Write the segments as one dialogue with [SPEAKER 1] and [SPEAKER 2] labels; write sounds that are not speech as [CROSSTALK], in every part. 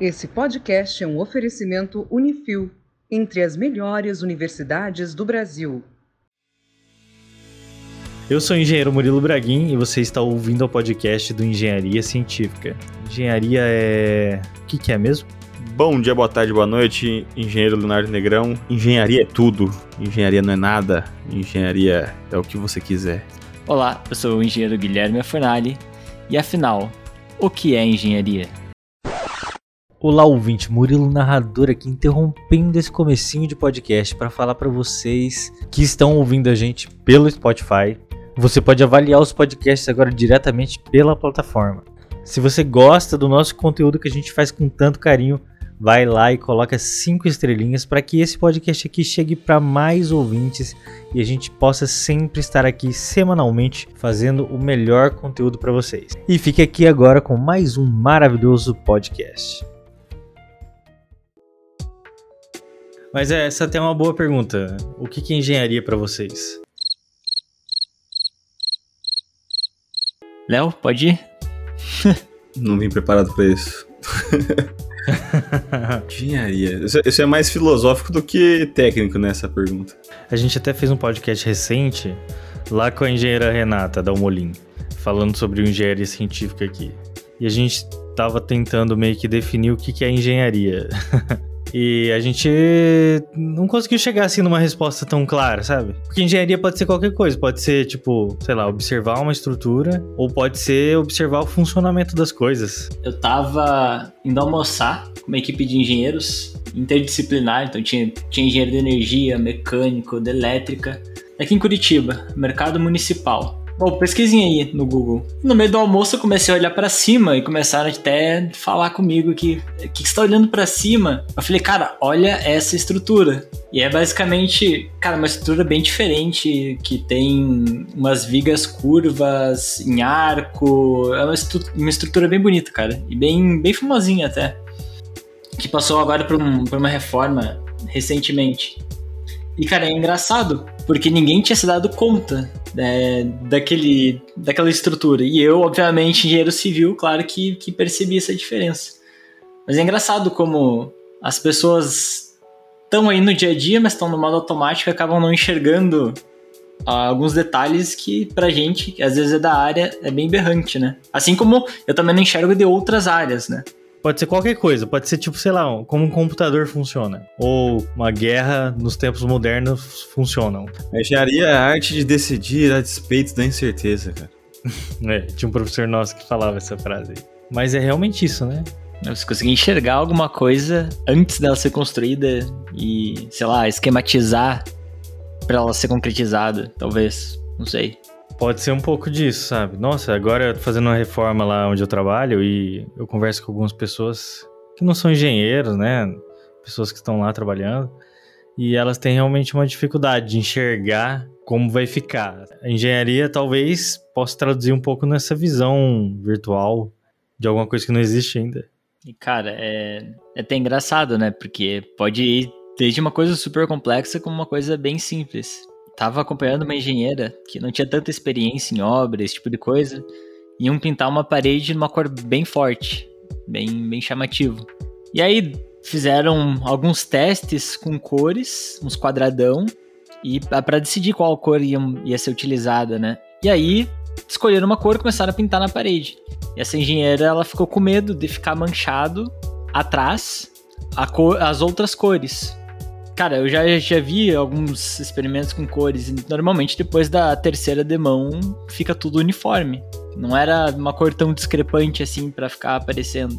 [SPEAKER 1] Esse podcast é um oferecimento Unifil, entre as melhores universidades do Brasil.
[SPEAKER 2] Eu sou o engenheiro Murilo Braguin e você está ouvindo o podcast do Engenharia Científica. Engenharia é. O que, que é mesmo?
[SPEAKER 3] Bom dia, boa tarde, boa noite, engenheiro Leonardo Negrão. Engenharia é tudo, engenharia não é nada, engenharia é o que você quiser.
[SPEAKER 4] Olá, eu sou o engenheiro Guilherme Fornali e afinal, o que é engenharia?
[SPEAKER 2] Olá, ouvinte, Murilo narrador aqui interrompendo esse comecinho de podcast para falar para vocês que estão ouvindo a gente pelo Spotify. Você pode avaliar os podcasts agora diretamente pela plataforma. Se você gosta do nosso conteúdo que a gente faz com tanto carinho, vai lá e coloca cinco estrelinhas para que esse podcast aqui chegue para mais ouvintes e a gente possa sempre estar aqui semanalmente fazendo o melhor conteúdo para vocês. E fique aqui agora com mais um maravilhoso podcast. Mas é, essa até é uma boa pergunta. O que, que é engenharia para vocês?
[SPEAKER 4] Léo, pode ir? [LAUGHS]
[SPEAKER 3] Não vim preparado para isso. [LAUGHS] engenharia. Isso, isso, é mais filosófico do que técnico nessa pergunta.
[SPEAKER 2] A gente até fez um podcast recente lá com a engenheira Renata Dalmolin, falando sobre engenharia científica aqui. E a gente tava tentando meio que definir o que, que é engenharia. [LAUGHS] E a gente não conseguiu chegar assim numa resposta tão clara, sabe? Porque engenharia pode ser qualquer coisa, pode ser tipo, sei lá, observar uma estrutura ou pode ser observar o funcionamento das coisas.
[SPEAKER 4] Eu tava indo almoçar com uma equipe de engenheiros interdisciplinar, então tinha, tinha engenheiro de energia, mecânico, de elétrica, aqui em Curitiba, mercado municipal. Bom, pesquisem aí no Google. No meio do almoço eu comecei a olhar para cima e começaram até falar comigo que o que, que você tá olhando para cima? Eu falei, cara, olha essa estrutura. E é basicamente, cara, uma estrutura bem diferente, que tem umas vigas curvas em arco. É uma, estru uma estrutura bem bonita, cara. E bem, bem famosinha até. Que passou agora por, um, por uma reforma recentemente. E, cara, é engraçado, porque ninguém tinha se dado conta né, daquele, daquela estrutura. E eu, obviamente, engenheiro civil, claro que, que percebi essa diferença. Mas é engraçado como as pessoas estão aí no dia a dia, mas estão no modo automático e acabam não enxergando ah, alguns detalhes que pra gente, que às vezes é da área, é bem berrante, né? Assim como eu também não enxergo de outras áreas, né?
[SPEAKER 2] Pode ser qualquer coisa, pode ser tipo, sei lá, como um computador funciona. Ou uma guerra nos tempos modernos funcionam.
[SPEAKER 3] A engenharia é a arte de decidir a despeito da incerteza, cara. [LAUGHS]
[SPEAKER 2] é, tinha um professor nosso que falava essa frase aí. Mas é realmente isso, né?
[SPEAKER 4] Você conseguir enxergar alguma coisa antes dela ser construída e, sei lá, esquematizar para ela ser concretizada, talvez. Não sei.
[SPEAKER 2] Pode ser um pouco disso, sabe? Nossa, agora eu tô fazendo uma reforma lá onde eu trabalho e eu converso com algumas pessoas que não são engenheiros, né? Pessoas que estão lá trabalhando. E elas têm realmente uma dificuldade de enxergar como vai ficar. A engenharia talvez possa traduzir um pouco nessa visão virtual de alguma coisa que não existe ainda.
[SPEAKER 4] E cara, é, é até engraçado, né? Porque pode ir desde uma coisa super complexa como uma coisa bem simples tava acompanhando uma engenheira que não tinha tanta experiência em obra, esse tipo de coisa, iam pintar uma parede numa cor bem forte, bem, bem chamativo. E aí fizeram alguns testes com cores, uns quadradão, e para decidir qual cor ia, ia ser utilizada, né? E aí escolheram uma cor e começaram a pintar na parede. E essa engenheira ela ficou com medo de ficar manchado atrás cor, as outras cores. Cara, eu já, já vi alguns experimentos com cores e normalmente depois da terceira demão fica tudo uniforme. Não era uma cor tão discrepante assim para ficar aparecendo.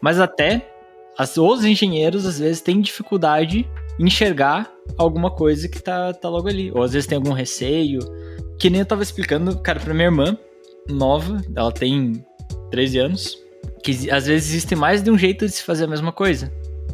[SPEAKER 4] Mas até as, os engenheiros às vezes têm dificuldade em enxergar alguma coisa que tá, tá logo ali. Ou às vezes tem algum receio. Que nem eu tava explicando, cara, pra minha irmã, nova, ela tem 13 anos, que às vezes existe mais de um jeito de se fazer a mesma coisa.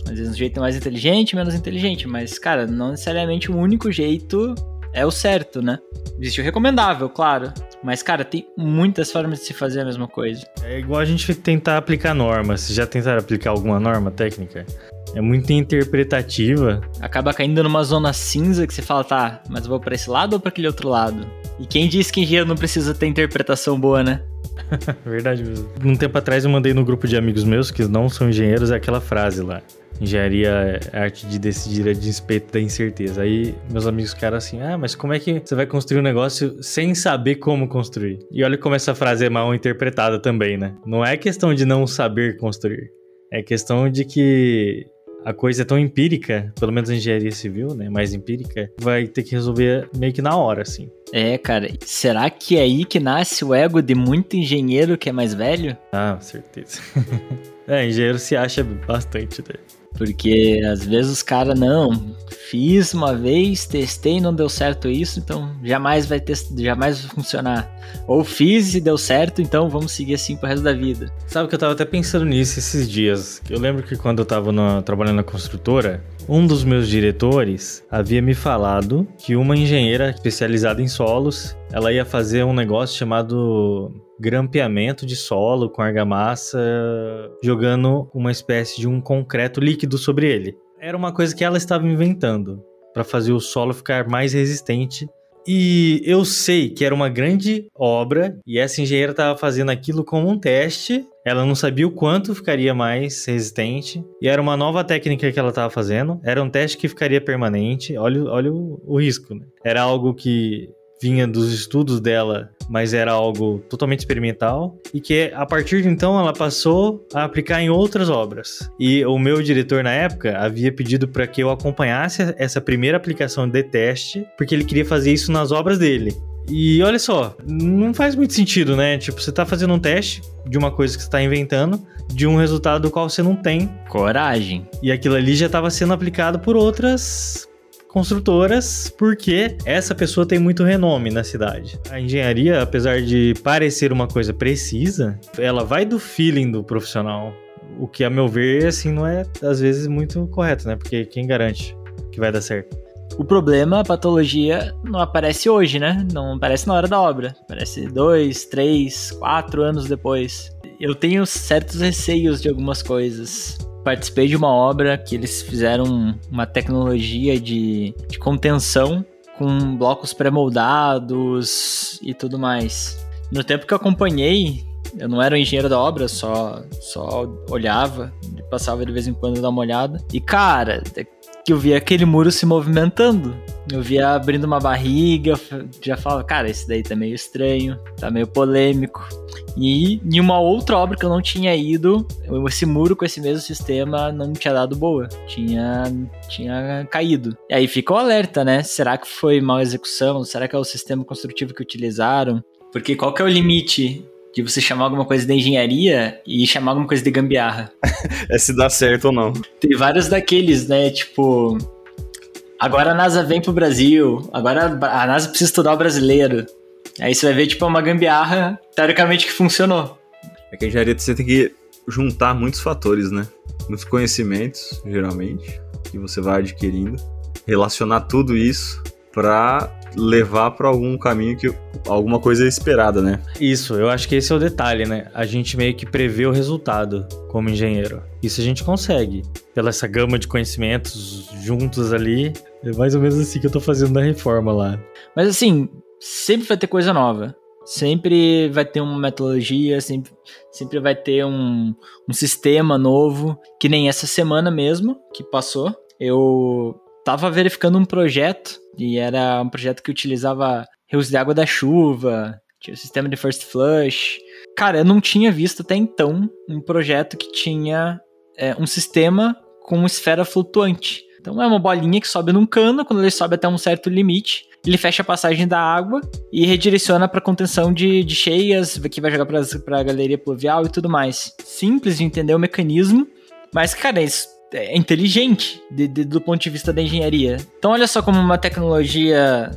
[SPEAKER 4] Às vezes um jeito mais inteligente, menos inteligente. Mas, cara, não necessariamente o único jeito é o certo, né? Existe o recomendável, claro. Mas, cara, tem muitas formas de se fazer a mesma coisa.
[SPEAKER 2] É igual a gente tentar aplicar normas. Vocês já tentaram aplicar alguma norma técnica? É muito interpretativa.
[SPEAKER 4] Acaba caindo numa zona cinza que você fala, tá, mas eu vou pra esse lado ou pra aquele outro lado? E quem disse que engenheiro não precisa ter interpretação boa, né? [LAUGHS]
[SPEAKER 2] Verdade mesmo. Um tempo atrás eu mandei no grupo de amigos meus que não são engenheiros aquela frase lá. Engenharia é arte de decidir a despeito da incerteza. Aí meus amigos ficaram assim: ah, mas como é que você vai construir um negócio sem saber como construir? E olha como essa frase é mal interpretada também, né? Não é questão de não saber construir. É questão de que a coisa é tão empírica, pelo menos a engenharia civil, né? Mais empírica, vai ter que resolver meio que na hora, assim.
[SPEAKER 4] É, cara. Será que é aí que nasce o ego de muito engenheiro que é mais velho?
[SPEAKER 2] Ah, certeza. [LAUGHS] é, engenheiro se acha bastante, né?
[SPEAKER 4] Porque às vezes os caras, não, fiz uma vez, testei não deu certo isso, então jamais vai ter, jamais vai funcionar. Ou fiz e deu certo, então vamos seguir assim pro resto da vida.
[SPEAKER 2] Sabe que eu tava até pensando nisso esses dias. Eu lembro que quando eu tava no, trabalhando na construtora, um dos meus diretores havia me falado que uma engenheira especializada em solos, ela ia fazer um negócio chamado grampeamento de solo com argamassa, jogando uma espécie de um concreto líquido sobre ele. Era uma coisa que ela estava inventando para fazer o solo ficar mais resistente. E eu sei que era uma grande obra e essa engenheira estava fazendo aquilo como um teste. Ela não sabia o quanto ficaria mais resistente e era uma nova técnica que ela estava fazendo. Era um teste que ficaria permanente. Olha, olha o, o risco, né? Era algo que vinha dos estudos dela, mas era algo totalmente experimental e que a partir de então ela passou a aplicar em outras obras. E o meu diretor na época havia pedido para que eu acompanhasse essa primeira aplicação de teste, porque ele queria fazer isso nas obras dele. E olha só, não faz muito sentido, né? Tipo, você tá fazendo um teste de uma coisa que você tá inventando, de um resultado do qual você não tem
[SPEAKER 4] coragem.
[SPEAKER 2] E aquilo ali já estava sendo aplicado por outras construtoras, porque essa pessoa tem muito renome na cidade. A engenharia, apesar de parecer uma coisa precisa, ela vai do feeling do profissional. O que, a meu ver, assim, não é às vezes muito correto, né? Porque quem garante que vai dar certo?
[SPEAKER 4] O problema, a patologia, não aparece hoje, né? Não aparece na hora da obra. Aparece dois, três, quatro anos depois. Eu tenho certos receios de algumas coisas participei de uma obra que eles fizeram uma tecnologia de, de contenção com blocos pré-moldados e tudo mais. No tempo que eu acompanhei, eu não era um engenheiro da obra, só, só olhava, passava de vez em quando dar uma olhada. E cara, que eu via aquele muro se movimentando. Eu via abrindo uma barriga, já falava, cara, esse daí tá meio estranho, tá meio polêmico. E em uma outra obra que eu não tinha ido, esse muro com esse mesmo sistema não tinha dado boa, tinha, tinha caído. E aí ficou alerta, né? Será que foi mal execução? Será que é o sistema construtivo que utilizaram? Porque qual que é o limite de você chamar alguma coisa de engenharia e chamar alguma coisa de gambiarra. [LAUGHS]
[SPEAKER 3] é se dá certo ou não.
[SPEAKER 4] Tem vários daqueles, né? Tipo, agora a NASA vem pro Brasil, agora a NASA precisa estudar o brasileiro. Aí você vai ver, tipo, uma gambiarra, teoricamente, que funcionou.
[SPEAKER 3] É que a engenharia você tem que juntar muitos fatores, né? Muitos conhecimentos, geralmente, que você vai adquirindo. Relacionar tudo isso para levar para algum caminho que alguma coisa é esperada, né?
[SPEAKER 2] Isso, eu acho que esse é o detalhe, né? A gente meio que prevê o resultado como engenheiro. Isso a gente consegue. Pela essa gama de conhecimentos juntos ali, é mais ou menos assim que eu tô fazendo na reforma lá.
[SPEAKER 4] Mas assim, sempre vai ter coisa nova. Sempre vai ter uma metodologia, sempre, sempre vai ter um, um sistema novo, que nem essa semana mesmo que passou. Eu tava verificando um projeto e era um projeto que utilizava rios de água da chuva, tinha o sistema de first flush. Cara, eu não tinha visto até então um projeto que tinha é, um sistema com esfera flutuante. Então é uma bolinha que sobe num cano, quando ele sobe até um certo limite, ele fecha a passagem da água e redireciona para contenção de, de cheias, que vai jogar para a galeria pluvial e tudo mais. Simples de entender o mecanismo, mas, cara, isso é inteligente de, de, do ponto de vista da engenharia. Então, olha só como uma tecnologia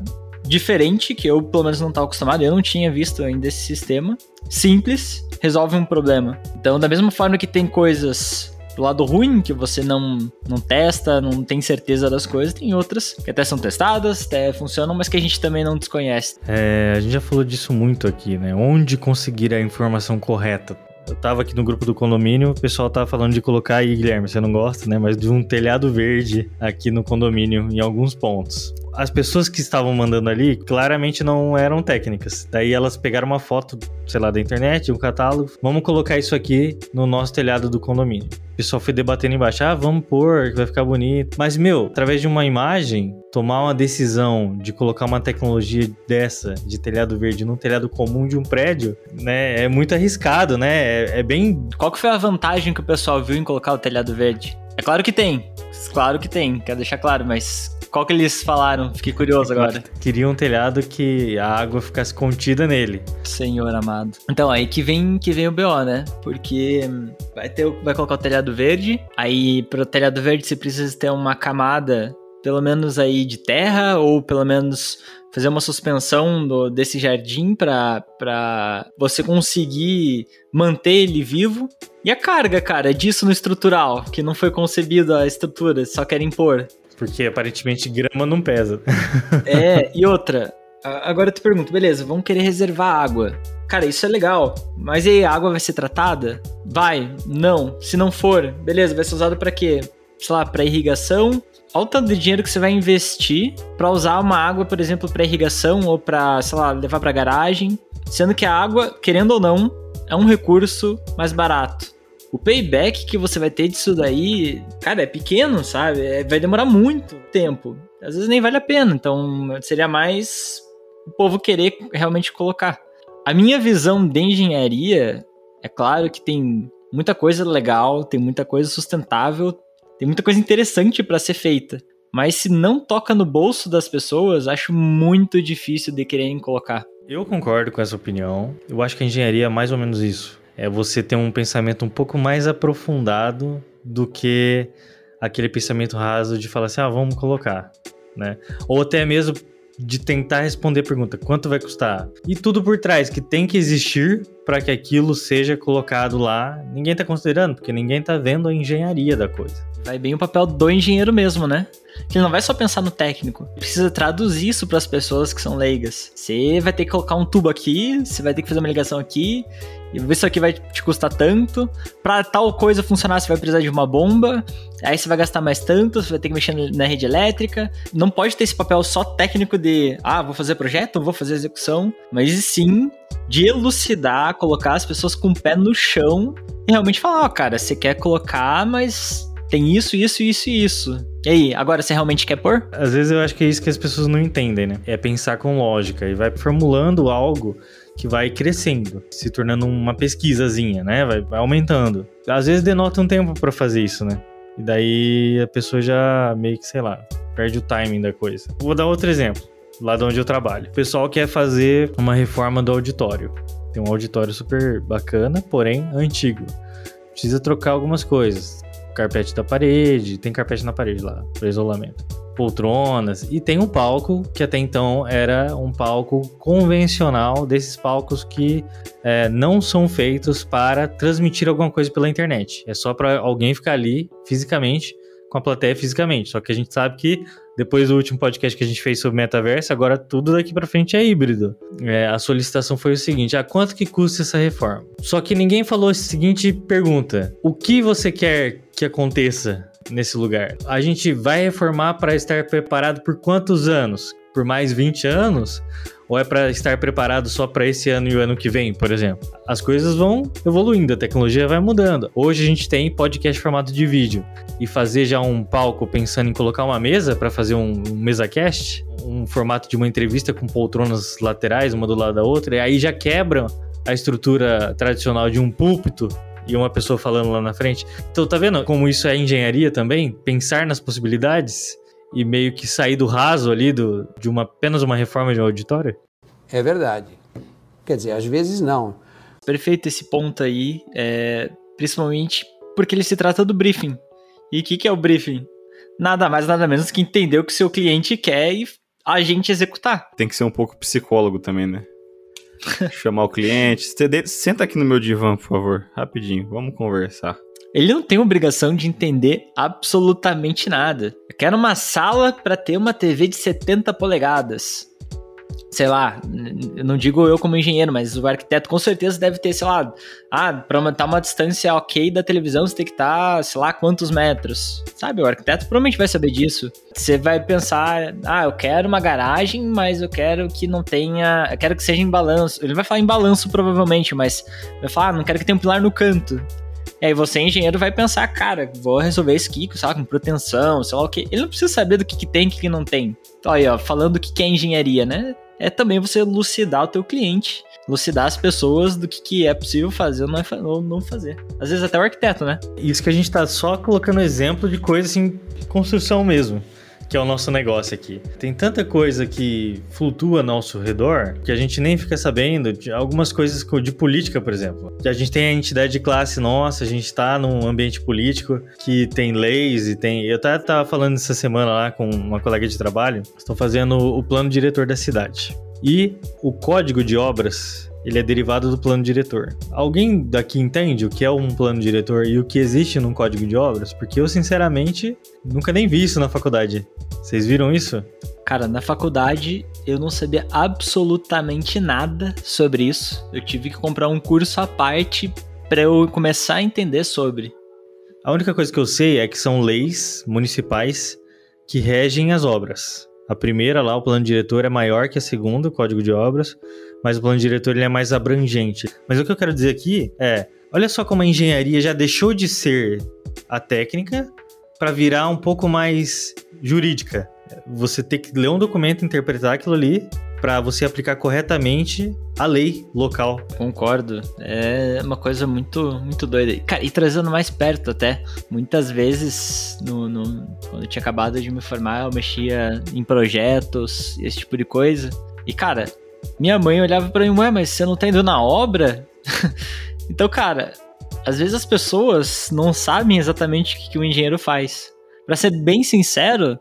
[SPEAKER 4] diferente, que eu pelo menos não estava acostumado, eu não tinha visto ainda esse sistema. Simples, resolve um problema. Então, da mesma forma que tem coisas do lado ruim, que você não, não testa, não tem certeza das coisas, tem outras que até são testadas, até funcionam, mas que a gente também não desconhece.
[SPEAKER 2] É, a gente já falou disso muito aqui, né? Onde conseguir a informação correta eu tava aqui no grupo do condomínio, o pessoal tava falando de colocar aí, Guilherme, você não gosta, né? Mas de um telhado verde aqui no condomínio, em alguns pontos. As pessoas que estavam mandando ali claramente não eram técnicas. Daí elas pegaram uma foto, sei lá, da internet, um catálogo. Vamos colocar isso aqui no nosso telhado do condomínio. O pessoal foi debatendo embaixo, ah, vamos pôr, que vai ficar bonito. Mas, meu, através de uma imagem, tomar uma decisão de colocar uma tecnologia dessa, de telhado verde, num telhado comum de um prédio, né, é muito arriscado, né? É, é bem.
[SPEAKER 4] Qual que foi a vantagem que o pessoal viu em colocar o telhado verde? É claro que tem. Claro que tem, quero deixar claro, mas qual que eles falaram? Fiquei curioso agora.
[SPEAKER 2] Queria um telhado que a água ficasse contida nele.
[SPEAKER 4] Senhor amado. Então, aí que vem, que vem o BO, né? Porque vai, ter, vai colocar o telhado verde, aí para o telhado verde você precisa ter uma camada, pelo menos aí de terra, ou pelo menos fazer uma suspensão do, desse jardim para você conseguir manter ele vivo. E a carga, cara, disso no estrutural, que não foi concebido a estrutura, só querem pôr.
[SPEAKER 2] Porque aparentemente grama não pesa. [LAUGHS]
[SPEAKER 4] é, e outra. Agora eu te pergunto, beleza, vamos querer reservar água. Cara, isso é legal, mas e aí, a água vai ser tratada? Vai, não. Se não for, beleza, vai ser usado para quê? Sei lá, para irrigação. Olha o tanto de dinheiro que você vai investir para usar uma água, por exemplo, para irrigação ou para, sei lá, levar para garagem, sendo que a água, querendo ou não, é um recurso mais barato o payback que você vai ter disso daí, cara, é pequeno, sabe? É, vai demorar muito tempo. Às vezes nem vale a pena. Então, seria mais o povo querer realmente colocar. A minha visão de engenharia, é claro que tem muita coisa legal, tem muita coisa sustentável, tem muita coisa interessante para ser feita. Mas se não toca no bolso das pessoas, acho muito difícil de quererem colocar.
[SPEAKER 2] Eu concordo com essa opinião. Eu acho que a engenharia é mais ou menos isso é você ter um pensamento um pouco mais aprofundado do que aquele pensamento raso de falar assim, ah, vamos colocar, né? Ou até mesmo de tentar responder a pergunta, quanto vai custar? E tudo por trás que tem que existir para que aquilo seja colocado lá. Ninguém está considerando, porque ninguém está vendo a engenharia da coisa.
[SPEAKER 4] Vai bem o papel do engenheiro mesmo, né? Que ele não vai só pensar no técnico, precisa traduzir isso para as pessoas que são leigas. Você vai ter que colocar um tubo aqui, você vai ter que fazer uma ligação aqui, isso aqui vai te custar tanto. Pra tal coisa funcionar, você vai precisar de uma bomba. Aí você vai gastar mais tanto, você vai ter que mexer na rede elétrica. Não pode ter esse papel só técnico de, ah, vou fazer projeto, vou fazer execução, mas sim de elucidar, colocar as pessoas com o pé no chão e realmente falar, ó, oh, cara, você quer colocar, mas tem isso, isso, isso e isso. E aí, agora você realmente quer pôr?
[SPEAKER 2] Às vezes eu acho que é isso que as pessoas não entendem, né? É pensar com lógica e vai formulando algo que vai crescendo, se tornando uma pesquisazinha, né? Vai, vai aumentando. Às vezes denota um tempo para fazer isso, né? E daí a pessoa já meio que, sei lá, perde o timing da coisa. Vou dar outro exemplo, lá de onde eu trabalho. O pessoal quer fazer uma reforma do auditório. Tem um auditório super bacana, porém antigo. Precisa trocar algumas coisas. Carpete da parede, tem carpete na parede lá, para isolamento poltronas e tem um palco que até então era um palco convencional desses palcos que é, não são feitos para transmitir alguma coisa pela internet. É só para alguém ficar ali fisicamente com a plateia fisicamente. Só que a gente sabe que depois do último podcast que a gente fez sobre metaverso, agora tudo daqui para frente é híbrido. É, a solicitação foi o seguinte: a quanto que custa essa reforma? Só que ninguém falou a seguinte pergunta: o que você quer que aconteça nesse lugar. A gente vai reformar para estar preparado por quantos anos? Por mais 20 anos? Ou é para estar preparado só para esse ano e o ano que vem, por exemplo? As coisas vão evoluindo, a tecnologia vai mudando. Hoje a gente tem podcast formato de vídeo e fazer já um palco pensando em colocar uma mesa para fazer um, um mesa cast, um formato de uma entrevista com poltronas laterais, uma do lado da outra, e aí já quebra a estrutura tradicional de um púlpito e uma pessoa falando lá na frente. Então, tá vendo como isso é engenharia também? Pensar nas possibilidades e meio que sair do raso ali do, de uma, apenas uma reforma de um auditório?
[SPEAKER 5] É verdade. Quer dizer, às vezes não.
[SPEAKER 4] Perfeito esse ponto aí, é, principalmente porque ele se trata do briefing. E o que, que é o briefing? Nada mais, nada menos que entender o que seu cliente quer e a gente executar.
[SPEAKER 3] Tem que ser um pouco psicólogo também, né? [LAUGHS] Chamar o cliente. Senta aqui no meu divã, por favor. Rapidinho, vamos conversar.
[SPEAKER 4] Ele não tem obrigação de entender absolutamente nada. Eu quero uma sala para ter uma TV de 70 polegadas. Sei lá, não digo eu como engenheiro, mas o arquiteto com certeza deve ter, sei lá, ah, para aumentar uma distância ok da televisão, você tem que estar, tá, sei lá, quantos metros. Sabe, o arquiteto provavelmente vai saber disso. Você vai pensar, ah, eu quero uma garagem, mas eu quero que não tenha, eu quero que seja em balanço. Ele vai falar em balanço provavelmente, mas vai falar, ah, não quero que tenha um pilar no canto. E aí você, engenheiro, vai pensar, cara, vou resolver isso aqui, lá, com proteção, sei lá o que. Ele não precisa saber do que, que tem e que, que não tem. Então aí, ó, falando o que, que é engenharia, né? É também você elucidar o teu cliente, elucidar as pessoas do que, que é possível fazer ou não, é, ou não fazer. Às vezes até o arquiteto, né?
[SPEAKER 2] Isso que a gente tá só colocando exemplo de coisa assim, construção mesmo que é o nosso negócio aqui. Tem tanta coisa que flutua ao nosso redor que a gente nem fica sabendo de algumas coisas de política, por exemplo. A gente tem a entidade de classe nossa, a gente está num ambiente político que tem leis e tem. Eu até estava falando essa semana lá com uma colega de trabalho, estou fazendo o plano diretor da cidade. E o código de obras ele é derivado do plano diretor. Alguém daqui entende o que é um plano diretor e o que existe num código de obras? Porque eu, sinceramente, nunca nem vi isso na faculdade. Vocês viram isso?
[SPEAKER 4] Cara, na faculdade eu não sabia absolutamente nada sobre isso. Eu tive que comprar um curso à parte para eu começar a entender sobre.
[SPEAKER 2] A única coisa que eu sei é que são leis municipais que regem as obras. A primeira lá, o plano diretor, é maior que a segunda, o código de obras, mas o plano diretor ele é mais abrangente. Mas o que eu quero dizer aqui é, olha só como a engenharia já deixou de ser a técnica para virar um pouco mais jurídica. Você tem que ler um documento, interpretar aquilo ali para você aplicar corretamente a lei local.
[SPEAKER 4] Concordo. É uma coisa muito, muito doida. Cara, e trazendo mais perto até, muitas vezes, no, no, quando eu tinha acabado de me formar, eu mexia em projetos, esse tipo de coisa. E, cara, minha mãe olhava para mim, ué, mas você não tá indo na obra? [LAUGHS] então, cara, às vezes as pessoas não sabem exatamente o que, o engenheiro faz. Para ser bem sincero,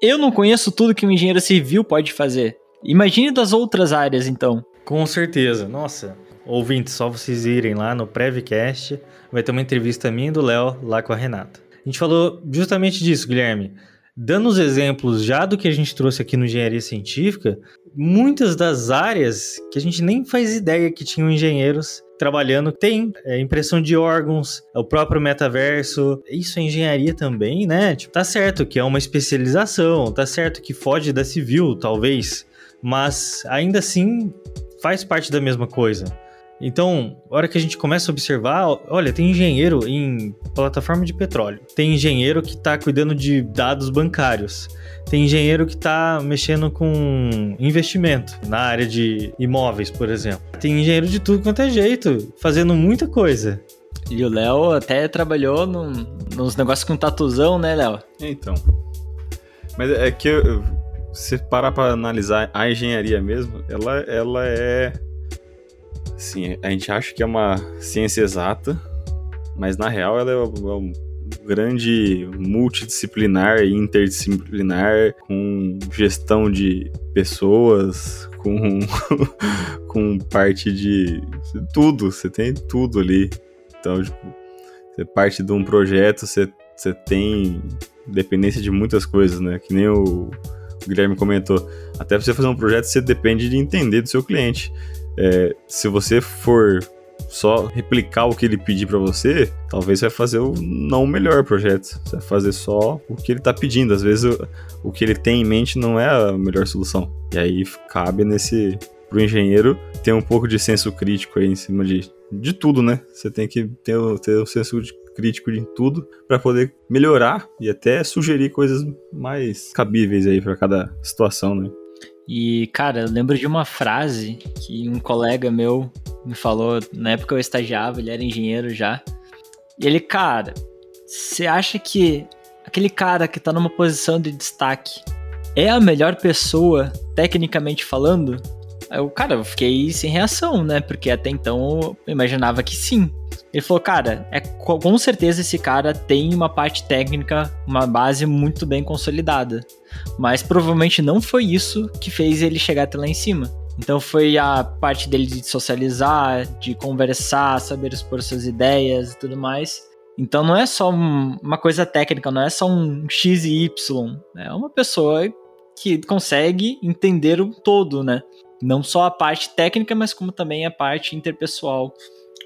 [SPEAKER 4] eu não conheço tudo que um engenheiro civil pode fazer. Imagine das outras áreas, então.
[SPEAKER 2] Com certeza. Nossa, ouvintes, só vocês irem lá no Prevcast, vai ter uma entrevista minha e do Léo lá com a Renata. A gente falou justamente disso, Guilherme. Dando os exemplos já do que a gente trouxe aqui no Engenharia Científica, muitas das áreas que a gente nem faz ideia que tinham engenheiros trabalhando tem é, impressão de órgãos, é o próprio metaverso, isso é engenharia também, né? Tipo, tá certo que é uma especialização, tá certo que foge da civil, talvez, mas ainda assim faz parte da mesma coisa. Então, a hora que a gente começa a observar, olha, tem engenheiro em plataforma de petróleo, tem engenheiro que está cuidando de dados bancários, tem engenheiro que está mexendo com investimento na área de imóveis, por exemplo. Tem engenheiro de tudo quanto é jeito, fazendo muita coisa.
[SPEAKER 4] E o Léo até trabalhou num, nos negócios com tatuzão, né, Léo?
[SPEAKER 3] Então. Mas é que eu, se parar para analisar a engenharia mesmo, ela, ela é. Assim, a gente acha que é uma ciência exata, mas na real ela é um grande multidisciplinar e interdisciplinar, com gestão de pessoas, com, [LAUGHS] com parte de tudo, você tem tudo ali. Então, tipo, você parte de um projeto, você, você tem dependência de muitas coisas, né? Que nem o Guilherme comentou, até você fazer um projeto, você depende de entender do seu cliente. É, se você for só replicar o que ele pedir para você, talvez você vai fazer o não o melhor projeto. Você vai fazer só o que ele tá pedindo. Às vezes o, o que ele tem em mente não é a melhor solução. E aí cabe nesse pro engenheiro ter um pouco de senso crítico aí em cima de, de tudo, né? Você tem que ter, ter o senso crítico de tudo para poder melhorar e até sugerir coisas mais cabíveis aí para cada situação, né?
[SPEAKER 4] E, cara, eu lembro de uma frase que um colega meu me falou, na época eu estagiava, ele era engenheiro já. E ele, cara, você acha que aquele cara que tá numa posição de destaque é a melhor pessoa, tecnicamente falando? Eu, cara, eu fiquei sem reação, né? Porque até então eu imaginava que sim. Ele falou, cara, é, com certeza esse cara tem uma parte técnica, uma base muito bem consolidada. Mas provavelmente não foi isso que fez ele chegar até lá em cima. Então foi a parte dele de socializar, de conversar, saber expor suas ideias e tudo mais. Então não é só uma coisa técnica, não é só um X e Y. É uma pessoa que consegue entender o todo, né? Não só a parte técnica, mas como também a parte interpessoal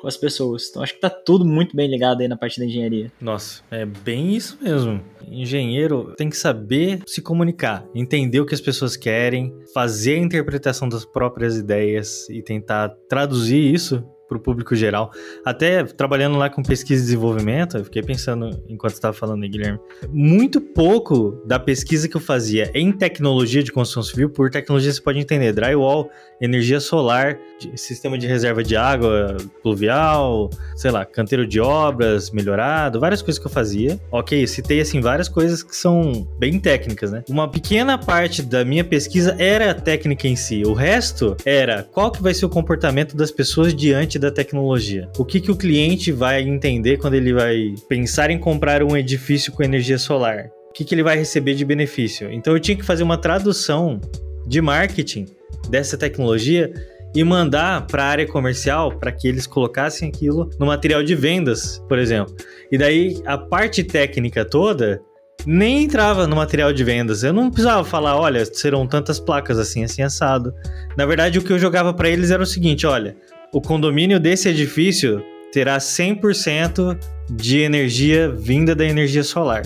[SPEAKER 4] com as pessoas. Então acho que tá tudo muito bem ligado aí na parte da engenharia.
[SPEAKER 2] Nossa, é bem isso mesmo. Engenheiro tem que saber se comunicar, entender o que as pessoas querem, fazer a interpretação das próprias ideias e tentar traduzir isso para o público geral. Até trabalhando lá com pesquisa e desenvolvimento, eu fiquei pensando enquanto estava falando aí, Guilherme, muito pouco da pesquisa que eu fazia em tecnologia de construção civil, por tecnologia você pode entender, drywall, energia solar, sistema de reserva de água pluvial, sei lá, canteiro de obras melhorado, várias coisas que eu fazia. Ok, citei assim várias coisas que são bem técnicas, né? Uma pequena parte da minha pesquisa era a técnica em si, o resto era qual que vai ser o comportamento das pessoas diante da tecnologia. O que, que o cliente vai entender quando ele vai pensar em comprar um edifício com energia solar? O que, que ele vai receber de benefício? Então eu tinha que fazer uma tradução de marketing dessa tecnologia e mandar para a área comercial para que eles colocassem aquilo no material de vendas, por exemplo. E daí a parte técnica toda nem entrava no material de vendas. Eu não precisava falar, olha, serão tantas placas assim, assim assado. Na verdade, o que eu jogava para eles era o seguinte, olha, o condomínio desse edifício terá 100% de energia vinda da energia solar.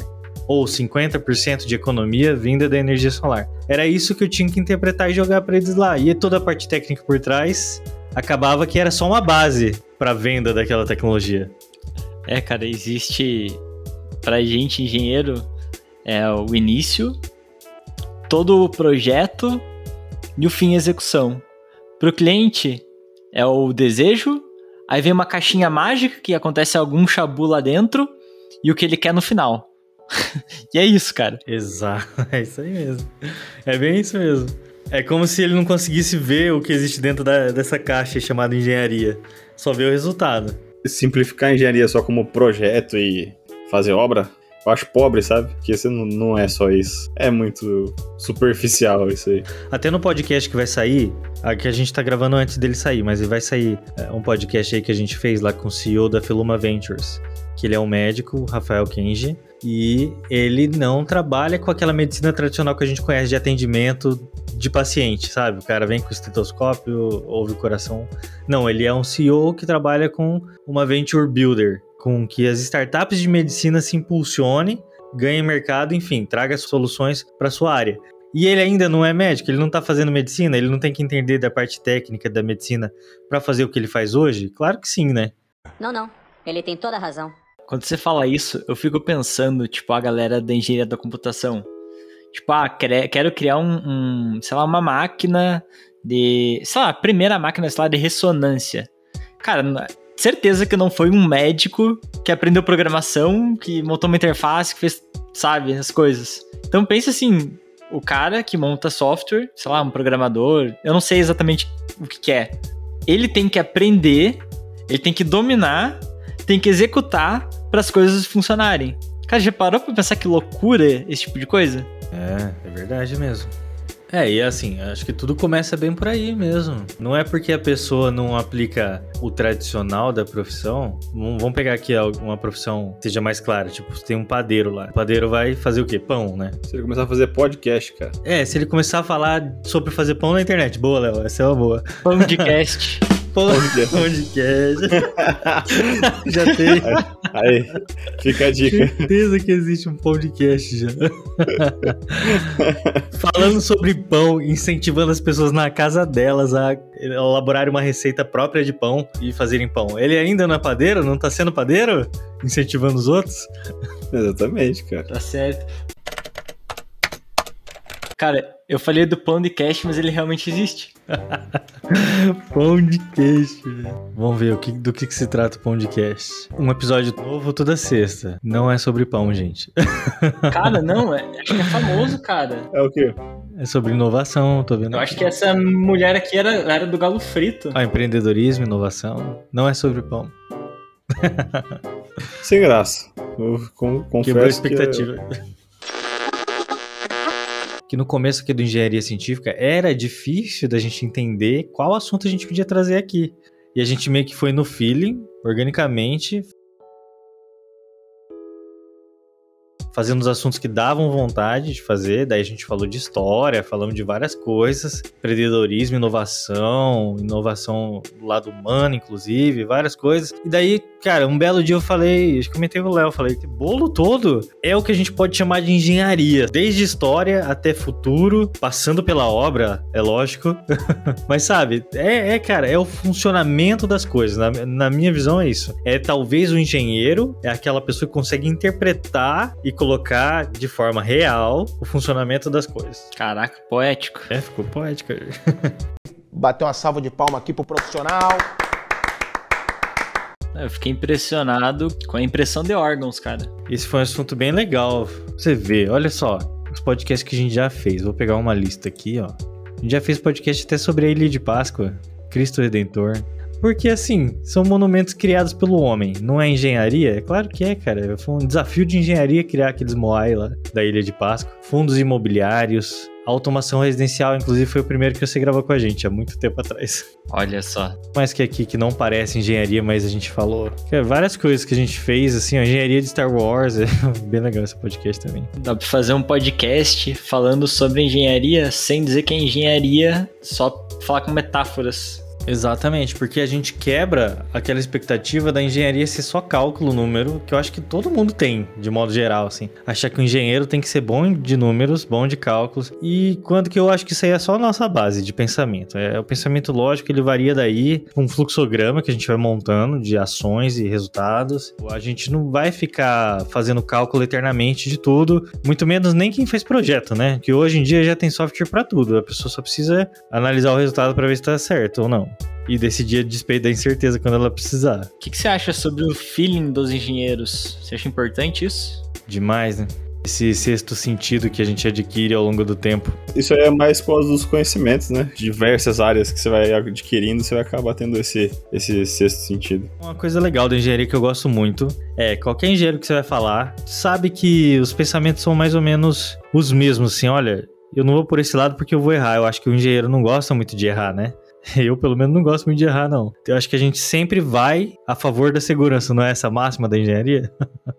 [SPEAKER 2] Ou 50% de economia vinda da energia solar. Era isso que eu tinha que interpretar e jogar para eles lá. E toda a parte técnica por trás acabava que era só uma base para venda daquela tecnologia.
[SPEAKER 4] É, cara, existe pra gente engenheiro é o início, todo o projeto e o fim execução. Para o cliente é o desejo, aí vem uma caixinha mágica que acontece algum chabu lá dentro e o que ele quer no final. [LAUGHS] e é isso, cara.
[SPEAKER 2] Exato, [LAUGHS] é isso aí mesmo. É bem isso mesmo. É como se ele não conseguisse ver o que existe dentro da, dessa caixa chamada engenharia. Só vê o resultado.
[SPEAKER 3] Simplificar a engenharia só como projeto e fazer obra eu acho pobre, sabe? Porque você não, não é só isso. É muito superficial isso aí.
[SPEAKER 2] Até no podcast que vai sair, a que a gente tá gravando antes dele sair, mas vai sair é, um podcast aí que a gente fez lá com o CEO da Filuma Ventures, que ele é um médico, Rafael Kenji, e ele não trabalha com aquela medicina tradicional que a gente conhece de atendimento de paciente, sabe? O cara vem com o estetoscópio, ouve o coração. Não, ele é um CEO que trabalha com uma venture builder, com que as startups de medicina se impulsionem, ganhem mercado, enfim, traga soluções para sua área. E ele ainda não é médico, ele não está fazendo medicina, ele não tem que entender da parte técnica da medicina para fazer o que ele faz hoje? Claro que sim, né?
[SPEAKER 6] Não, não. Ele tem toda a razão.
[SPEAKER 4] Quando você fala isso, eu fico pensando, tipo, a galera da engenharia da computação. Tipo, ah, quero criar um, um sei lá, uma máquina de, sei lá, a primeira máquina, sei lá, de ressonância. Cara, certeza que não foi um médico que aprendeu programação, que montou uma interface, que fez, sabe, as coisas. Então pensa assim, o cara que monta software, sei lá, um programador, eu não sei exatamente o que, que é. Ele tem que aprender, ele tem que dominar, tem que executar para as coisas funcionarem. Cara, já parou pra pensar que loucura esse tipo de coisa?
[SPEAKER 2] É, é verdade mesmo. É, e assim, acho que tudo começa bem por aí mesmo. Não é porque a pessoa não aplica o tradicional da profissão. Vamos pegar aqui uma profissão que seja mais clara. Tipo, tem um padeiro lá. O padeiro vai fazer o quê? Pão, né?
[SPEAKER 3] Se ele começar a fazer podcast, cara.
[SPEAKER 2] É, se ele começar a falar sobre fazer pão na internet. Boa, Léo, essa é uma boa.
[SPEAKER 4] Pão de cast. [LAUGHS]
[SPEAKER 2] Podcast. [LAUGHS] já tem.
[SPEAKER 3] Aí, fica a dica.
[SPEAKER 2] Certeza que existe um podcast já. [LAUGHS] Falando sobre pão, incentivando as pessoas na casa delas a elaborarem uma receita própria de pão e fazerem pão. Ele ainda não é padeiro? Não tá sendo padeiro? Incentivando os outros?
[SPEAKER 3] Exatamente, cara.
[SPEAKER 4] Tá certo. Cara, eu falei do pão de queijo, mas ele realmente existe. [LAUGHS]
[SPEAKER 2] pão de queijo. Vamos ver o que, do que, que, se trata o pão de queijo. Um episódio novo toda sexta. Não é sobre pão, gente. [LAUGHS]
[SPEAKER 4] cara, não, é, acho que é famoso, cara.
[SPEAKER 3] É o quê?
[SPEAKER 2] É sobre inovação, tô vendo.
[SPEAKER 4] Eu acho que essa mulher aqui era, era do galo frito.
[SPEAKER 2] Ah, empreendedorismo, inovação. Não é sobre pão.
[SPEAKER 3] Sem graça. Eu confesso
[SPEAKER 2] Quebrou a expectativa. Que que no começo aqui do Engenharia Científica era difícil da gente entender qual assunto a gente podia trazer aqui. E a gente meio que foi no feeling, organicamente, fazendo os assuntos que davam vontade de fazer. Daí a gente falou de história, falamos de várias coisas, empreendedorismo, inovação, inovação do lado humano, inclusive, várias coisas. E daí, cara, um belo dia eu falei, acho que comentei com o Léo, falei que bolo todo é o que a gente pode chamar de engenharia, desde história até futuro, passando pela obra, é lógico. [LAUGHS] Mas sabe, é, é, cara, é o funcionamento das coisas. Na, na minha visão é isso. É talvez o engenheiro, é aquela pessoa que consegue interpretar e colocar de forma real o funcionamento das coisas.
[SPEAKER 4] Caraca, poético.
[SPEAKER 2] É, ficou poético. [LAUGHS]
[SPEAKER 7] Bater uma salva de palma aqui pro profissional.
[SPEAKER 4] Eu fiquei impressionado com a impressão de órgãos, cara.
[SPEAKER 2] Esse foi um assunto bem legal. Você vê, olha só, os podcasts que a gente já fez. Vou pegar uma lista aqui, ó. A gente já fez podcast até sobre a Ilha de Páscoa, Cristo Redentor. Porque, assim, são monumentos criados pelo homem, não é engenharia? É claro que é, cara. Foi um desafio de engenharia criar aqueles Moai lá da Ilha de Páscoa. Fundos imobiliários, automação residencial, inclusive, foi o primeiro que você gravou com a gente há muito tempo atrás.
[SPEAKER 4] Olha só.
[SPEAKER 2] Mas que aqui que não parece engenharia, mas a gente falou. É várias coisas que a gente fez, assim, a engenharia de Star Wars. É [LAUGHS] bem legal esse podcast também.
[SPEAKER 4] Dá pra fazer um podcast falando sobre engenharia sem dizer que é engenharia, só falar com metáforas.
[SPEAKER 2] Exatamente, porque a gente quebra aquela expectativa da engenharia ser só cálculo, número, que eu acho que todo mundo tem, de modo geral, assim. Achar que o engenheiro tem que ser bom de números, bom de cálculos, e quando que eu acho que isso aí é só a nossa base de pensamento. É o pensamento lógico, ele varia daí, um fluxograma que a gente vai montando de ações e resultados. A gente não vai ficar fazendo cálculo eternamente de tudo, muito menos nem quem fez projeto, né? Que hoje em dia já tem software para tudo, a pessoa só precisa analisar o resultado para ver se tá certo ou não e decidir a despeito da incerteza quando ela precisar.
[SPEAKER 4] O que, que você acha sobre o feeling dos engenheiros? Você acha importante isso?
[SPEAKER 2] Demais, né? Esse sexto sentido que a gente adquire ao longo do tempo.
[SPEAKER 3] Isso aí é mais por causa dos conhecimentos, né? Diversas áreas que você vai adquirindo, você vai acabar tendo esse, esse sexto sentido.
[SPEAKER 2] Uma coisa legal da engenharia que eu gosto muito é qualquer engenheiro que você vai falar sabe que os pensamentos são mais ou menos os mesmos, assim, olha. Eu não vou por esse lado porque eu vou errar. Eu acho que o engenheiro não gosta muito de errar, né? [LAUGHS] Eu, pelo menos, não gosto muito de errar, não. Eu acho que a gente sempre vai a favor da segurança, não é essa máxima da engenharia?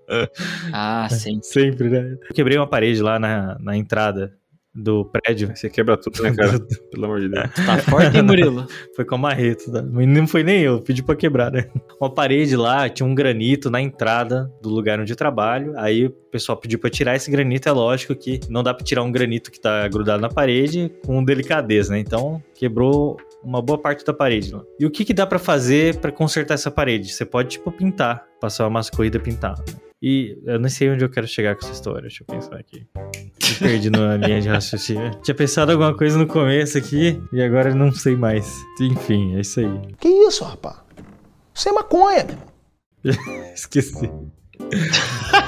[SPEAKER 2] [LAUGHS]
[SPEAKER 4] Ah, sim.
[SPEAKER 2] sempre, né? Eu quebrei uma parede lá na, na entrada do prédio.
[SPEAKER 3] Você quebra tudo, né, cara? [LAUGHS] Pelo amor de Deus.
[SPEAKER 4] Tá forte, hein, Murilo? [LAUGHS]
[SPEAKER 2] Foi com a marreta, tá? mas não foi nem eu, pedi pra quebrar, né? Uma parede lá, tinha um granito na entrada do lugar onde eu trabalho, aí o pessoal pediu pra tirar esse granito, é lógico que não dá pra tirar um granito que tá grudado na parede com delicadeza, né? Então, quebrou uma boa parte da parede lá. E o que que dá pra fazer pra consertar essa parede? Você pode, tipo, pintar, passar uma massa corrida e pintar, né? E eu não sei onde eu quero chegar com essa história, deixa eu pensar aqui. Me perdi na [LAUGHS] linha de raciocínio. Tinha pensado alguma coisa no começo aqui e agora não sei mais. Enfim, é isso aí.
[SPEAKER 7] Que isso, rapaz? Isso é maconha, meu. [LAUGHS]
[SPEAKER 2] Esqueci.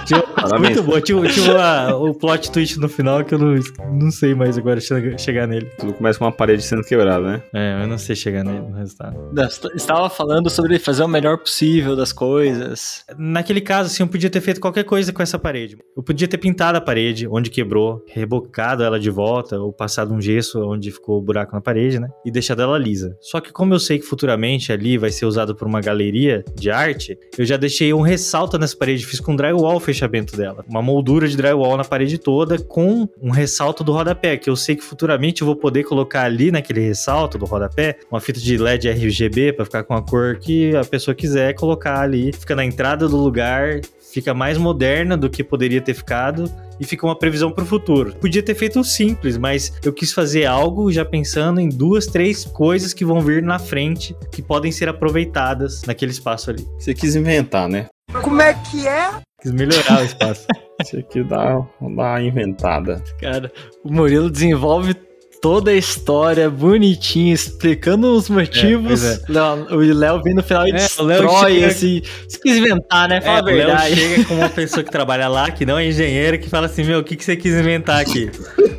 [SPEAKER 2] Tinha, muito bom. Tinha, tinha uma- o plot twist no final que eu não, não sei mais agora che- chegar nele.
[SPEAKER 3] Tudo começa com uma parede sendo quebrada, né?
[SPEAKER 2] É, eu não sei chegar nele no resultado.
[SPEAKER 4] Você Estava falando sobre fazer o melhor possível das coisas.
[SPEAKER 2] Naquele caso, assim, eu podia ter feito qualquer coisa com essa parede. Eu podia ter pintado a parede onde quebrou, rebocado ela de volta, ou passado um gesso onde ficou o buraco na parede, né? E deixado ela lisa. Só que como eu sei que futuramente ali vai ser usado por uma galeria de arte, eu já deixei um ressalto nessa parede, fiz com drywall o fechamento dela. Uma moldura de drywall na parede toda com um ressalto do rodapé, que eu sei que futuramente eu vou poder colocar ali naquele ressalto do rodapé uma fita de LED RGB para ficar com a cor que a pessoa quiser colocar ali. Fica na entrada do lugar, fica mais moderna do que poderia ter ficado e fica uma previsão para o futuro. Podia ter feito simples, mas eu quis fazer algo já pensando em duas, três coisas que vão vir na frente que podem ser aproveitadas naquele espaço ali.
[SPEAKER 3] Você quis inventar, né?
[SPEAKER 7] Como é que é?
[SPEAKER 2] Quis melhorar o espaço. [LAUGHS]
[SPEAKER 3] Quis dar dar uma inventada.
[SPEAKER 4] Cara, o Murilo desenvolve toda a história bonitinha, explicando os motivos.
[SPEAKER 2] É,
[SPEAKER 4] Não, o Léo vem no final e
[SPEAKER 2] É, o Léo
[SPEAKER 4] destrói,
[SPEAKER 2] chega-
[SPEAKER 4] assim. Você quis inventar, né? Fala
[SPEAKER 2] É,
[SPEAKER 4] a
[SPEAKER 2] o Léo
[SPEAKER 4] verdade.
[SPEAKER 2] chega com uma [LAUGHS] pessoa que trabalha lá, que não é engenheiro, que fala assim: Meu, o que, que você quis inventar aqui?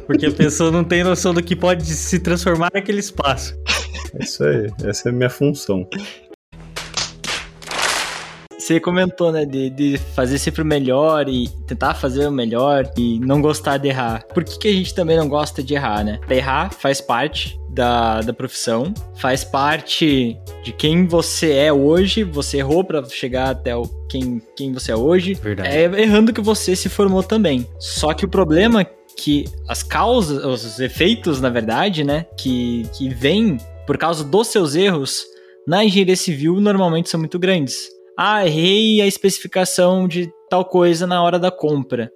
[SPEAKER 2] Porque a pessoa não tem noção do que pode se transformar naquele espaço.
[SPEAKER 3] É isso aí. Essa é a minha função.
[SPEAKER 4] Você comentou, né, de, de fazer sempre o melhor e tentar fazer o melhor e não gostar de errar. Por que, que a gente também não gosta de errar, né? Errar faz parte da, da profissão, faz parte de quem você é hoje, você errou para chegar até o quem, quem você é hoje.
[SPEAKER 2] Verdade.
[SPEAKER 4] É errando que você se formou também. Só que o problema é que as causas, os efeitos, na verdade, né, que, que vêm por causa dos seus erros, na engenharia civil normalmente são muito grandes. Ah, errei a especificação de tal coisa na hora da compra.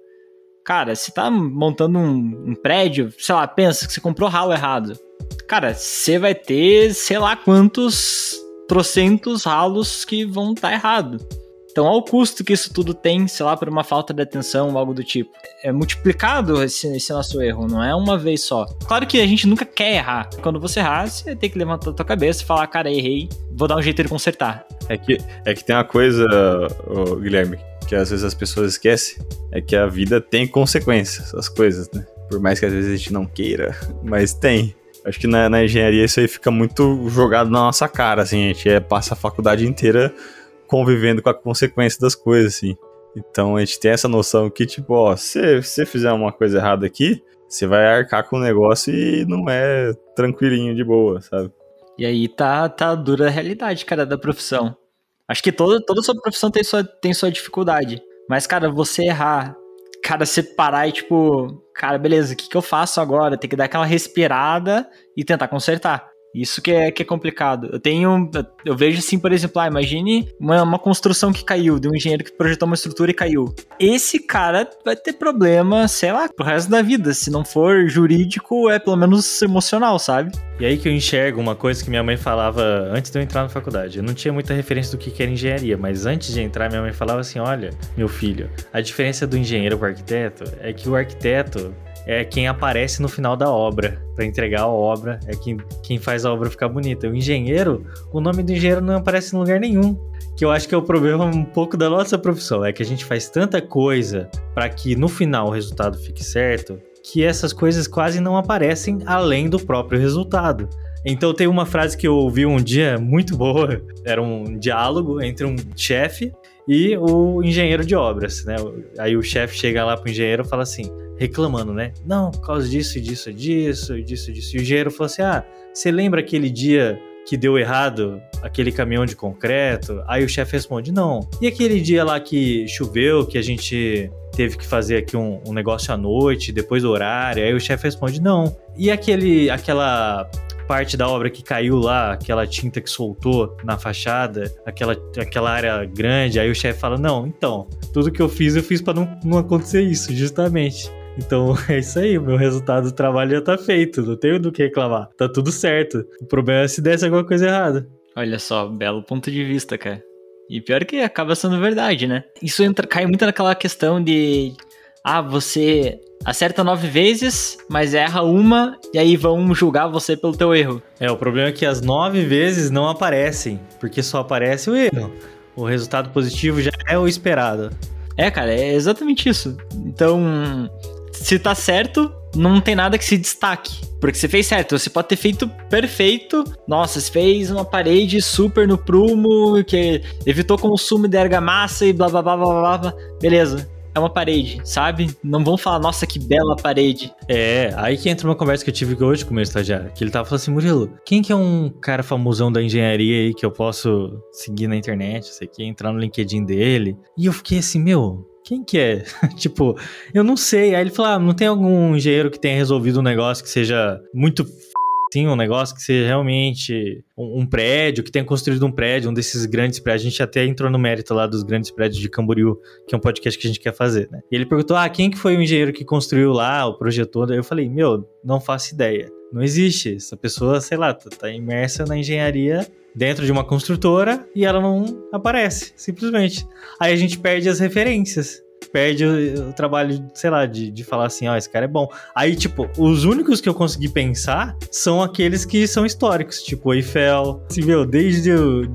[SPEAKER 4] Cara, você tá montando um, um prédio, sei lá, pensa que você comprou ralo errado. Cara, você vai ter, sei lá quantos trocentos ralos que vão estar tá errado. Então, ao custo que isso tudo tem, sei lá, por uma falta de atenção, algo do tipo. É multiplicado esse, esse, nosso erro, não é uma vez só. Claro que a gente nunca quer errar. Quando você errar, você tem que levantar a tua cabeça e falar, cara, errei, vou dar um jeito de consertar.
[SPEAKER 3] É que, é que tem uma coisa, Guilherme, que às vezes as pessoas esquecem, é que a vida tem consequências, as coisas, né? Por mais que às vezes a gente não queira, [LAUGHS] mas tem. Acho que na, na engenharia isso aí fica muito jogado na nossa cara, assim, a gente é, passa a faculdade inteira convivendo com a consequência das coisas, assim. Então a gente tem essa noção que, tipo, ó, se você fizer uma coisa errada aqui, você vai arcar com o negócio e não é tranquilinho de boa, sabe?
[SPEAKER 4] E aí tá, tá dura a realidade, cara, da profissão. Acho que toda, toda sua profissão tem sua, tem sua dificuldade. Mas, cara, você errar, cara, você parar e tipo, cara, beleza, o que, que eu faço agora? Tem que dar aquela respirada e tentar consertar. Isso que é, que é complicado. Eu tenho. Eu vejo assim, por exemplo, ah, imagine uma, uma construção que caiu, de um engenheiro que projetou uma estrutura e caiu. Esse cara vai ter problema, sei lá, pro resto da vida. Se não for jurídico, é pelo menos emocional, sabe?
[SPEAKER 2] E aí que eu enxergo uma coisa que minha mãe falava antes de eu entrar na faculdade. Eu não tinha muita referência do que era engenharia, mas antes de entrar, minha mãe falava assim: olha, meu filho, a diferença do engenheiro para arquiteto é que o arquiteto é quem aparece no final da obra para entregar a obra, é quem, quem faz a obra ficar bonita. O engenheiro, o nome do engenheiro não aparece em lugar nenhum. Que eu acho que é o problema um pouco da nossa profissão, é que a gente faz tanta coisa para que no final o resultado fique certo, que essas coisas quase não aparecem além do próprio resultado. Então tem uma frase que eu ouvi um dia muito boa, era um diálogo entre um chefe e o engenheiro de obras, né? Aí o chefe chega lá pro engenheiro e fala assim: reclamando, né? Não, por causa disso, disso, disso, disso, disso. E o engenheiro falou assim: ah, você lembra aquele dia que deu errado aquele caminhão de concreto? Aí o chefe responde: não. E aquele dia lá que choveu, que a gente teve que fazer aqui um, um negócio à noite, depois do horário? Aí o chefe responde: não. E aquele, aquela parte da obra que caiu lá, aquela tinta que soltou na fachada, aquela, aquela área grande, aí o chefe fala: Não, então, tudo que eu fiz, eu fiz para não, não acontecer isso, justamente. Então [LAUGHS] é isso aí, o meu resultado do trabalho já tá feito, não tenho do que reclamar. Tá tudo certo. O problema é se desse alguma coisa errada.
[SPEAKER 4] Olha só, belo ponto de vista, cara. E pior que acaba sendo verdade, né? Isso entra, cai muito naquela questão de. Ah, você acerta nove vezes, mas erra uma, e aí vão julgar você pelo teu erro.
[SPEAKER 2] É, o problema é que as nove vezes não aparecem, porque só aparece o erro. O resultado positivo já é o esperado.
[SPEAKER 4] É, cara, é exatamente isso. Então, se tá certo, não tem nada que se destaque. Porque você fez certo, você pode ter feito perfeito. Nossa, você fez uma parede super no prumo, que evitou consumo de argamassa e blá blá blá blá blá. Beleza, é uma parede, sabe? Não vão falar, nossa, que bela parede.
[SPEAKER 2] É, aí que entra uma conversa que eu tive hoje com o meu estagiário, que ele tava falando assim, Murilo, quem que é um cara famosão da engenharia aí que eu posso seguir na internet, sei que, entrar no LinkedIn dele? E eu fiquei assim, meu, quem que é? [LAUGHS] tipo, eu não sei. Aí ele falou: ah, não tem algum engenheiro que tenha resolvido um negócio que seja muito sim, um negócio que seja realmente um, um, prédio, que tenha construído um prédio, um desses grandes prédios. A gente até entrou no mérito lá dos grandes prédios de Camboriú, que é um podcast que a gente quer fazer, né? E ele perguntou: ah, quem que foi o engenheiro que construiu lá, o projetor? Eu falei: meu, não faço ideia. Não existe. Essa pessoa, sei lá, tá, tá imersa na engenharia dentro de uma construtora e ela não aparece, simplesmente. Aí a gente perde as referências. Perde o, o trabalho, sei lá, de, de falar assim, ó, oh, esse cara é bom. Aí, tipo, os únicos que eu consegui pensar são aqueles que são históricos, tipo Eiffel. Assim, meu, desde o,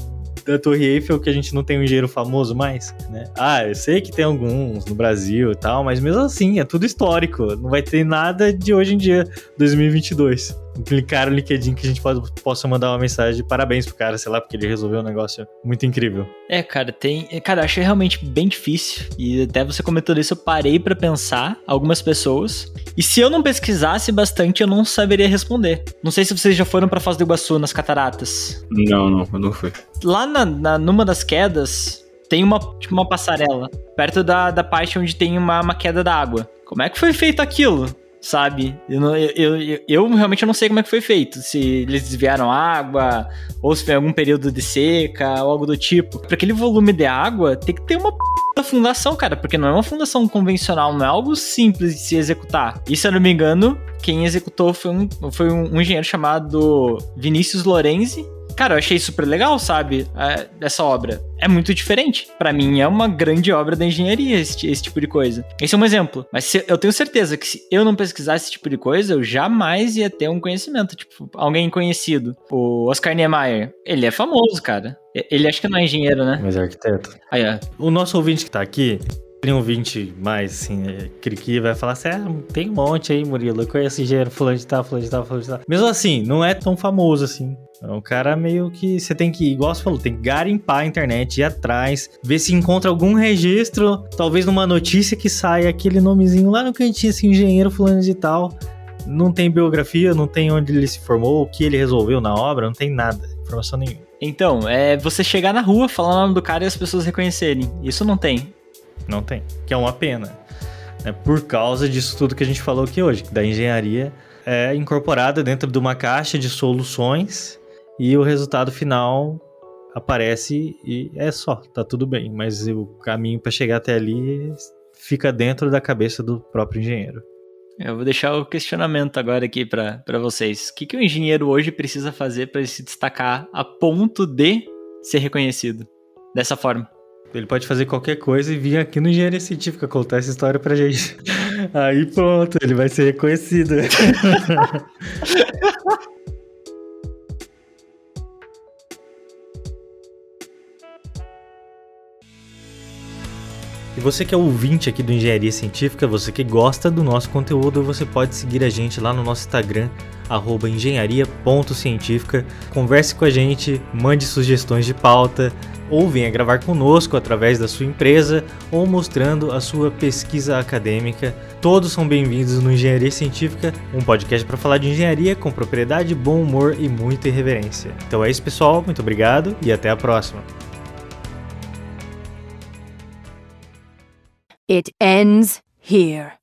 [SPEAKER 2] da Torre Eiffel que a gente não tem um engenheiro famoso mais, né? Ah, eu sei que tem alguns no Brasil e tal, mas mesmo assim, é tudo histórico. Não vai ter nada de hoje em dia, 2022. Clicar no LinkedIn que a gente pode, possa mandar uma mensagem de parabéns pro cara, sei lá, porque ele resolveu um negócio muito incrível.
[SPEAKER 4] É, cara, tem. Cara, eu achei realmente bem difícil. E até você comentou isso, eu parei para pensar algumas pessoas. E se eu não pesquisasse bastante, eu não saberia responder. Não sei se vocês já foram pra Foz do Iguaçu, nas cataratas.
[SPEAKER 3] Não, não, eu não fui.
[SPEAKER 4] Lá na, na, numa das quedas, tem uma, tipo, uma passarela. Perto da, da parte onde tem uma, uma queda d'água. Como é que foi feito aquilo? Sabe? Eu, não, eu, eu, eu, realmente não sei como é que foi feito. Se eles desviaram água, ou se foi algum período de seca, ou algo do tipo. Para aquele volume de água, tem que ter uma p... fundação, cara, porque não é uma fundação convencional, não é algo simples de se executar. E se eu não me engano, quem executou foi um, foi um, um engenheiro chamado Vinícius Lorenzi, Cara, eu achei super legal, sabe? É, essa obra. É muito diferente. Para mim, é uma grande obra da engenharia, esse, esse, tipo de coisa. Esse é um exemplo. Mas se, eu tenho certeza que se eu não pesquisasse esse tipo de coisa, eu jamais ia ter um conhecimento. Tipo, alguém conhecido. O Oscar Niemeyer. Ele é famoso, cara. Ele acho que não é engenheiro, né?
[SPEAKER 2] Mas é arquiteto.
[SPEAKER 4] Aí, ó.
[SPEAKER 2] O nosso ouvinte que tá aqui, tem um ouvinte mais assim, é, criqui, vai falar assim: ah, tem um monte aí, Murilo. Eu conheço engenheiro fulano de tal, fulano de tal, fulano de tal. Mesmo assim, não é tão famoso assim. É um cara meio que você tem que, igual você falou, tem que garimpar a internet, ir atrás, ver se encontra algum registro, talvez numa notícia que saia aquele nomezinho lá no cantinho, assim, engenheiro fulano de tal. Não tem biografia, não tem onde ele se formou, o que ele resolveu na obra, não tem nada, informação nenhuma.
[SPEAKER 4] Então, é você chegar na rua, falar o nome do cara e as pessoas reconhecerem. Isso não tem.
[SPEAKER 2] Não tem. Que é uma pena. É por causa disso tudo que a gente falou aqui hoje, da engenharia é incorporada dentro de uma caixa de soluções e o resultado final aparece e é só, tá tudo bem, mas o caminho para chegar até ali fica dentro da cabeça do próprio engenheiro.
[SPEAKER 4] Eu vou deixar o questionamento agora aqui para vocês. O que, que o engenheiro hoje precisa fazer para se destacar a ponto de ser reconhecido dessa forma?
[SPEAKER 2] Ele pode fazer qualquer coisa e vir aqui no Engenharia Científica contar essa história pra gente. [LAUGHS] Aí pronto, ele vai ser reconhecido. [LAUGHS] E você que é ouvinte aqui do Engenharia Científica, você que gosta do nosso conteúdo, você pode seguir a gente lá no nosso Instagram, engenharia.científica. Converse com a gente, mande sugestões de pauta, ou venha gravar conosco através da sua empresa ou mostrando a sua pesquisa acadêmica. Todos são bem-vindos no Engenharia Científica, um podcast para falar de engenharia com propriedade, bom humor e muita irreverência. Então é isso, pessoal. Muito obrigado e até a próxima.
[SPEAKER 8] It ends here.